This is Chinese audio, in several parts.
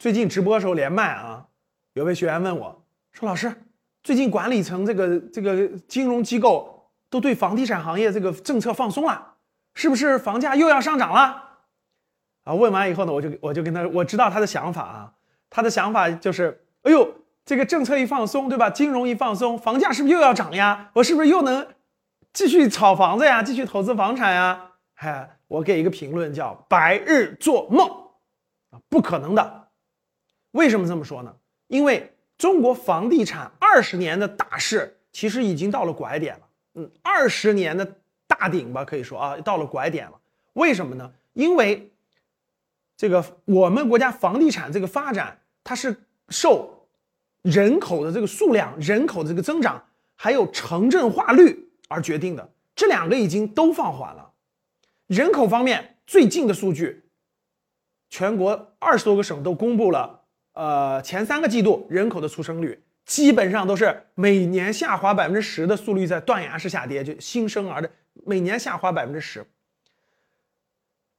最近直播时候连麦啊，有位学员问我说：“老师，最近管理层这个这个金融机构都对房地产行业这个政策放松了，是不是房价又要上涨了？”啊，问完以后呢，我就我就跟他我知道他的想法啊，他的想法就是：“哎呦，这个政策一放松，对吧？金融一放松，房价是不是又要涨呀？我是不是又能继续炒房子呀？继续投资房产呀？”嗨，我给一个评论叫“白日做梦”，啊，不可能的。为什么这么说呢？因为中国房地产二十年的大势其实已经到了拐点了，嗯，二十年的大顶吧，可以说啊，到了拐点了。为什么呢？因为这个我们国家房地产这个发展，它是受人口的这个数量、人口的这个增长，还有城镇化率而决定的。这两个已经都放缓了。人口方面，最近的数据，全国二十多个省都公布了。呃，前三个季度人口的出生率基本上都是每年下滑百分之十的速率在断崖式下跌，就新生儿的每年下滑百分之十。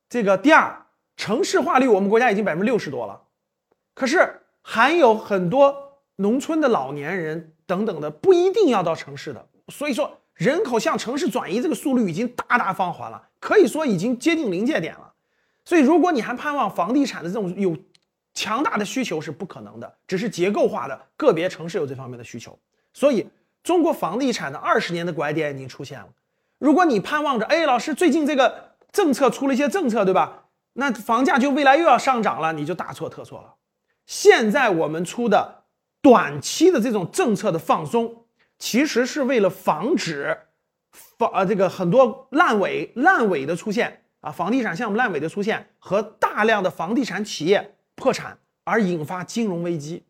这个第二，城市化率我们国家已经百分之六十多了，可是还有很多农村的老年人等等的不一定要到城市的，所以说人口向城市转移这个速率已经大大放缓了，可以说已经接近临界点了。所以如果你还盼望房地产的这种有强大的需求是不可能的，只是结构化的个别城市有这方面的需求。所以，中国房地产的二十年的拐点已经出现了。如果你盼望着，哎，老师最近这个政策出了一些政策，对吧？那房价就未来又要上涨了，你就大错特错了。现在我们出的短期的这种政策的放松，其实是为了防止房呃这个很多烂尾烂尾的出现啊，房地产项目烂尾的出现和大量的房地产企业。破产而引发金融危机，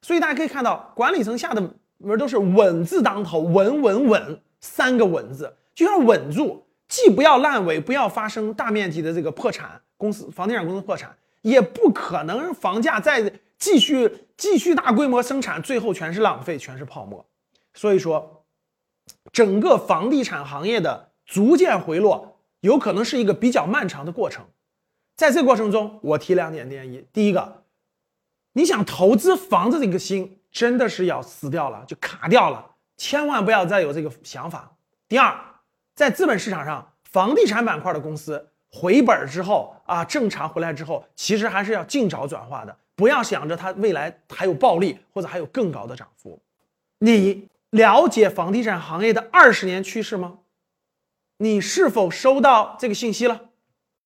所以大家可以看到，管理层下的门都是稳字当头，稳稳稳三个稳字，就要稳住，既不要烂尾，不要发生大面积的这个破产，公司房地产公司破产，也不可能房价再继续继续大规模生产，最后全是浪费，全是泡沫。所以说，整个房地产行业的逐渐回落，有可能是一个比较漫长的过程。在这个过程中，我提两点建议。第一个，你想投资房子这个心真的是要死掉了，就卡掉了，千万不要再有这个想法。第二，在资本市场上，房地产板块的公司回本之后啊，正常回来之后，其实还是要尽早转化的，不要想着它未来还有暴利或者还有更高的涨幅。你了解房地产行业的二十年趋势吗？你是否收到这个信息了？